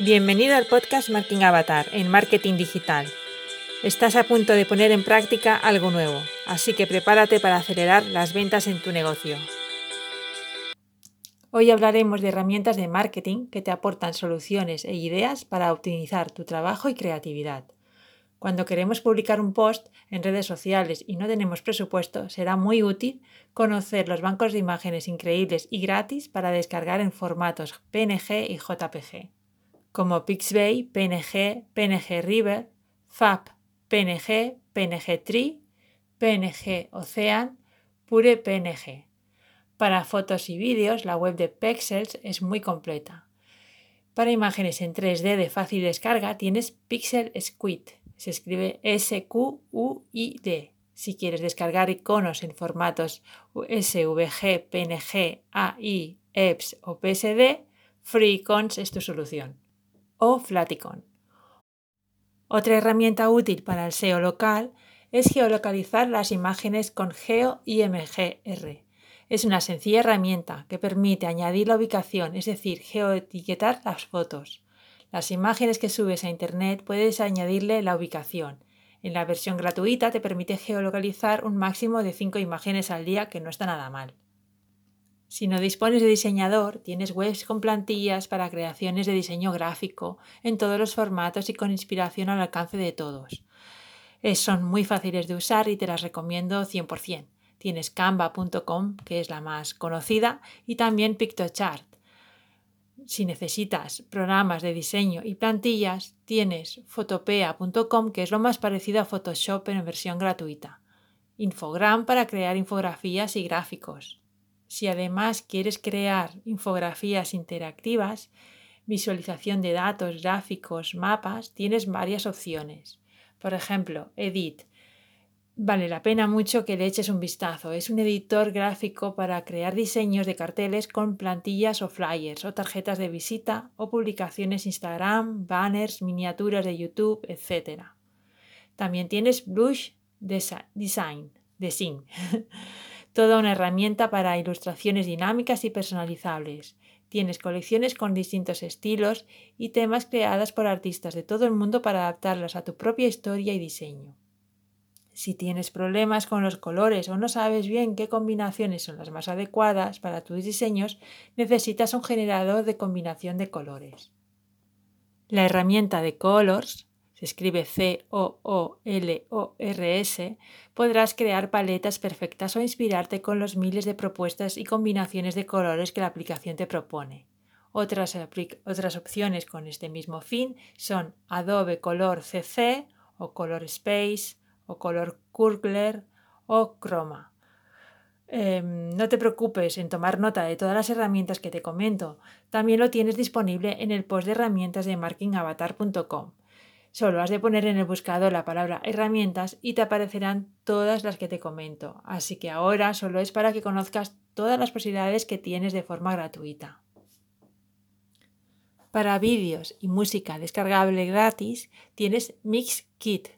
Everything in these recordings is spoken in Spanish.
Bienvenido al podcast Marketing Avatar en Marketing Digital. Estás a punto de poner en práctica algo nuevo, así que prepárate para acelerar las ventas en tu negocio. Hoy hablaremos de herramientas de marketing que te aportan soluciones e ideas para optimizar tu trabajo y creatividad. Cuando queremos publicar un post en redes sociales y no tenemos presupuesto, será muy útil conocer los bancos de imágenes increíbles y gratis para descargar en formatos PNG y JPG, como Pixabay, PNG, PNG River, FAP, PNG, PNG Tree, PNG Ocean, Pure PNG. Para fotos y vídeos, la web de Pexels es muy completa. Para imágenes en 3D de fácil descarga tienes Pixel Squid se escribe S-Q-U-I-D. Si quieres descargar iconos en formatos SVG, PNG, AI, EPS o PSD, FreeIcons es tu solución. O Flaticon. Otra herramienta útil para el SEO local es geolocalizar las imágenes con GeoIMGR. Es una sencilla herramienta que permite añadir la ubicación, es decir, geoetiquetar las fotos. Las imágenes que subes a Internet puedes añadirle la ubicación. En la versión gratuita te permite geolocalizar un máximo de 5 imágenes al día, que no está nada mal. Si no dispones de diseñador, tienes webs con plantillas para creaciones de diseño gráfico en todos los formatos y con inspiración al alcance de todos. son muy fáciles de usar y te las recomiendo 100%. Tienes canva.com, que es la más conocida, y también Pictochart, si necesitas programas de diseño y plantillas, tienes fotopea.com, que es lo más parecido a Photoshop en versión gratuita. Infogram para crear infografías y gráficos. Si además quieres crear infografías interactivas, visualización de datos, gráficos, mapas, tienes varias opciones. Por ejemplo, Edit, Vale la pena mucho que le eches un vistazo. Es un editor gráfico para crear diseños de carteles con plantillas o flyers o tarjetas de visita o publicaciones Instagram, banners, miniaturas de YouTube, etc. También tienes Blush Design, Design. toda una herramienta para ilustraciones dinámicas y personalizables. Tienes colecciones con distintos estilos y temas creadas por artistas de todo el mundo para adaptarlas a tu propia historia y diseño. Si tienes problemas con los colores o no sabes bien qué combinaciones son las más adecuadas para tus diseños, necesitas un generador de combinación de colores. La herramienta de Colors, se escribe C-O-O-L-O-R-S, podrás crear paletas perfectas o inspirarte con los miles de propuestas y combinaciones de colores que la aplicación te propone. Otras, otras opciones con este mismo fin son Adobe Color CC o Color Space o color Kurgler o Chroma. Em, no te preocupes en tomar nota de todas las herramientas que te comento. También lo tienes disponible en el post de herramientas de marketingavatar.com. Solo has de poner en el buscador la palabra herramientas y te aparecerán todas las que te comento. Así que ahora solo es para que conozcas todas las posibilidades que tienes de forma gratuita. Para vídeos y música descargable gratis tienes MixKit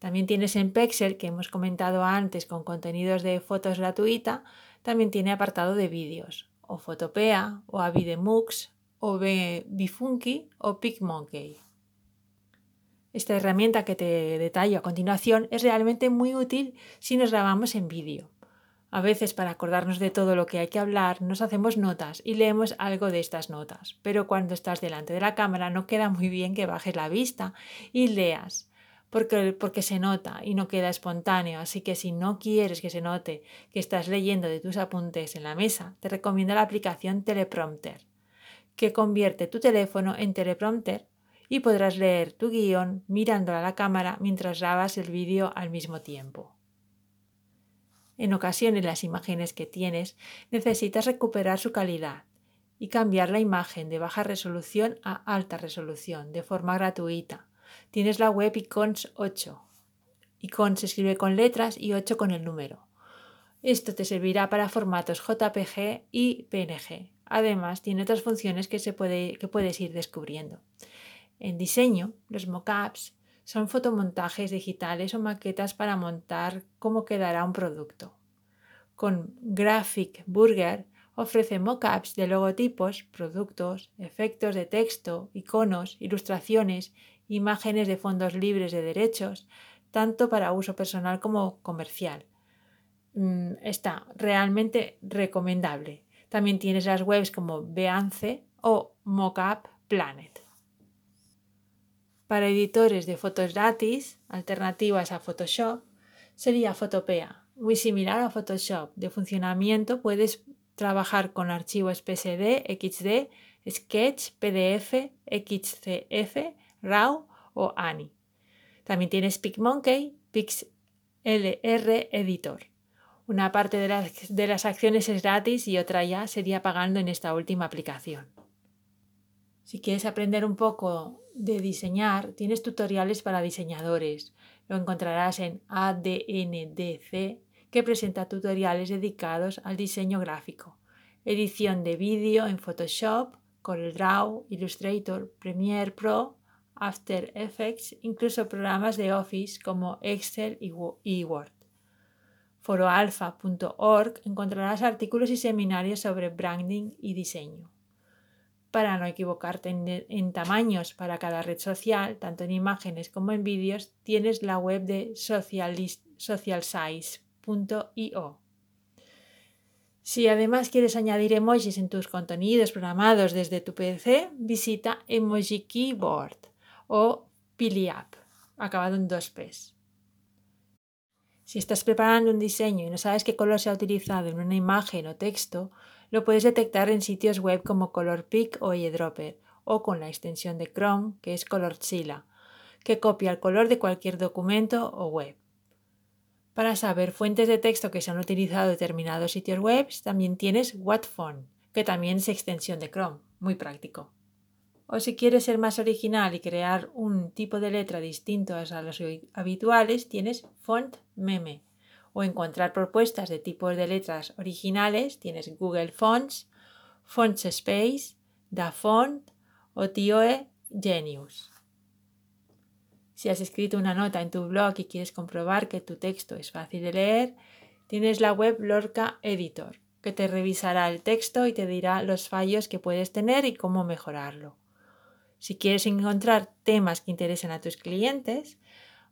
también tienes en Pexel, que hemos comentado antes con contenidos de fotos gratuita, también tiene apartado de vídeos, o Fotopea, o Avidemux, o Bifunky o PicMonkey. Esta herramienta que te detallo a continuación es realmente muy útil si nos grabamos en vídeo. A veces para acordarnos de todo lo que hay que hablar nos hacemos notas y leemos algo de estas notas, pero cuando estás delante de la cámara no queda muy bien que bajes la vista y leas porque, porque se nota y no queda espontáneo. Así que si no quieres que se note que estás leyendo de tus apuntes en la mesa, te recomiendo la aplicación Teleprompter, que convierte tu teléfono en teleprompter y podrás leer tu guion mirando a la cámara mientras grabas el vídeo al mismo tiempo. En ocasiones las imágenes que tienes necesitas recuperar su calidad y cambiar la imagen de baja resolución a alta resolución de forma gratuita tienes la web Icons 8. Icons se escribe con letras y 8 con el número. Esto te servirá para formatos JPG y PNG. Además, tiene otras funciones que, se puede, que puedes ir descubriendo. En diseño, los mockups son fotomontajes digitales o maquetas para montar cómo quedará un producto. Con Graphic Burger ofrece mockups de logotipos, productos, efectos de texto, iconos, ilustraciones, imágenes de fondos libres de derechos, tanto para uso personal como comercial. Mm, está realmente recomendable. También tienes las webs como Beance o Mockup Planet. Para editores de fotos gratis, alternativas a Photoshop, sería Photopea, muy similar a Photoshop. De funcionamiento puedes trabajar con archivos PSD, XD, Sketch, PDF, XCF, RAW o ANI. También tienes PicMonkey, PixLR Editor. Una parte de las, de las acciones es gratis y otra ya sería pagando en esta última aplicación. Si quieres aprender un poco de diseñar, tienes tutoriales para diseñadores. Lo encontrarás en ADNDC, que presenta tutoriales dedicados al diseño gráfico, edición de vídeo en Photoshop, CorelDRAW, Illustrator, Premiere Pro, After Effects, incluso programas de Office como Excel y Word foroalfa.org encontrarás artículos y seminarios sobre branding y diseño. Para no equivocarte en, tamaños para cada red social, tanto en imágenes como en vídeos, tienes la web de socialsize.io. Si además quieres añadir emojis en tus contenidos programados desde tu PC, visita Emoji Keyboard o PiliApp, acabado en dos P's. Si estás preparando un diseño y no sabes qué color se ha utilizado en una imagen o texto, lo puedes detectar en sitios web como ColorPic o eyedropper o con la extensión de Chrome que es ColorZilla, que copia el color de cualquier documento o web. Para saber fuentes de texto que se han utilizado en determinados sitios web, también tienes Whatphone, que también es extensión de Chrome, muy práctico. O si quieres ser más original y crear un tipo de letra distinto a los habituales, tienes Font Meme. O encontrar propuestas de tipos de letras originales, tienes Google Fonts, Fonts Space, DaFont o TIOE Genius. Si has escrito una nota en tu blog y quieres comprobar que tu texto es fácil de leer, tienes la web Lorca Editor, que te revisará el texto y te dirá los fallos que puedes tener y cómo mejorarlo. Si quieres encontrar temas que interesen a tus clientes,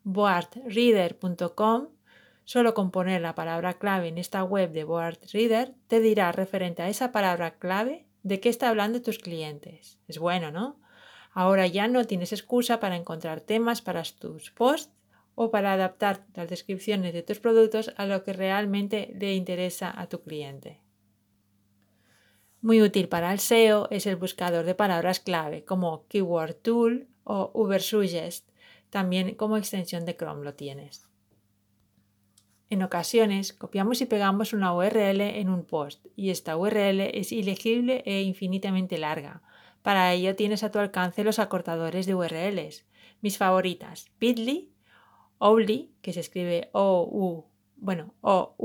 boardreader.com, solo con poner la palabra clave en esta web de BoardReader, te dirá referente a esa palabra clave de qué está hablando tus clientes. Es bueno, ¿no? Ahora ya no tienes excusa para encontrar temas para tus posts o para adaptar las descripciones de tus productos a lo que realmente le interesa a tu cliente. Muy útil para el SEO es el buscador de palabras clave como Keyword Tool o Ubersuggest. También como extensión de Chrome lo tienes. En ocasiones copiamos y pegamos una URL en un post y esta URL es ilegible e infinitamente larga. Para ello tienes a tu alcance los acortadores de URLs. Mis favoritas, Bitly, Owly, que se escribe o u bueno, o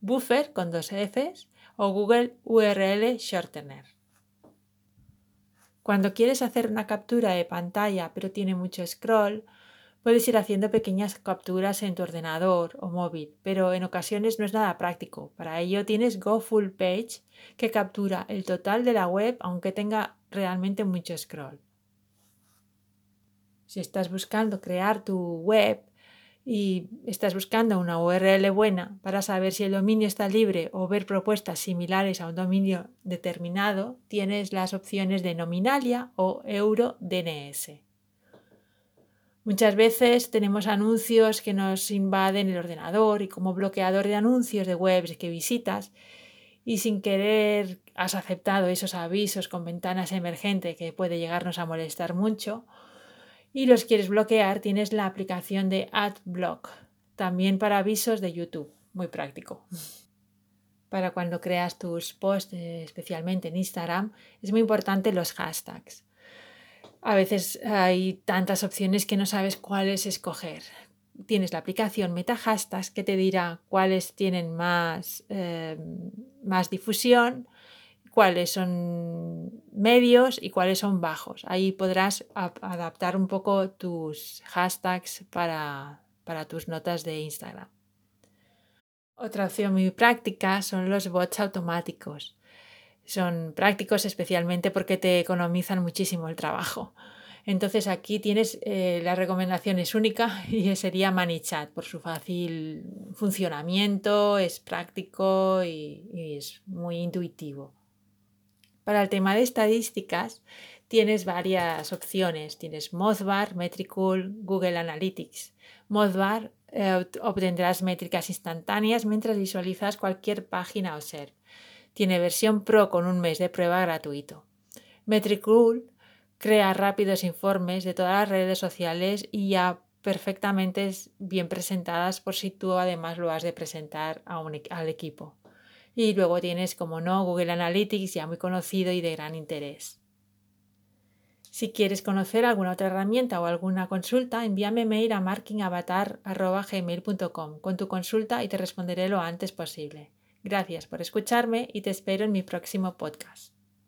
Buffer con dos Fs o Google URL Shortener. Cuando quieres hacer una captura de pantalla pero tiene mucho scroll, puedes ir haciendo pequeñas capturas en tu ordenador o móvil, pero en ocasiones no es nada práctico. Para ello tienes Go Full Page que captura el total de la web aunque tenga realmente mucho scroll. Si estás buscando crear tu web, y estás buscando una URL buena para saber si el dominio está libre o ver propuestas similares a un dominio determinado, tienes las opciones de Nominalia o EuroDNS. Muchas veces tenemos anuncios que nos invaden el ordenador y como bloqueador de anuncios de webs que visitas y sin querer has aceptado esos avisos con ventanas emergentes que puede llegarnos a molestar mucho y los quieres bloquear, tienes la aplicación de AdBlock, también para avisos de YouTube, muy práctico. Para cuando creas tus posts, eh, especialmente en Instagram, es muy importante los hashtags. A veces hay tantas opciones que no sabes cuáles escoger. Tienes la aplicación Meta Hashtags que te dirá cuáles tienen más, eh, más difusión cuáles son medios y cuáles son bajos. Ahí podrás adaptar un poco tus hashtags para, para tus notas de Instagram. Otra opción muy práctica son los bots automáticos. Son prácticos especialmente porque te economizan muchísimo el trabajo. Entonces aquí tienes eh, la recomendación es única y sería ManyChat por su fácil funcionamiento, es práctico y, es muy intuitivo. Para el tema de estadísticas tienes varias opciones. Tienes Mothbar, Metricool, Google Analytics. Mothbar eh, obtendrás métricas instantáneas mientras visualizas cualquier página o ser. Tiene versión Pro con un mes de prueba gratuito. Metricool crea rápidos informes de todas las redes sociales y ya perfectamente bien presentadas por si tú además lo has de presentar al equipo. Y luego tienes, como no, Google Analytics ya muy conocido y de gran interés. Si quieres conocer alguna otra herramienta o alguna consulta, envíame mail a markingavatar.gmail.com con tu consulta y te responderé lo antes posible. Gracias por escucharme y te espero en mi próximo podcast.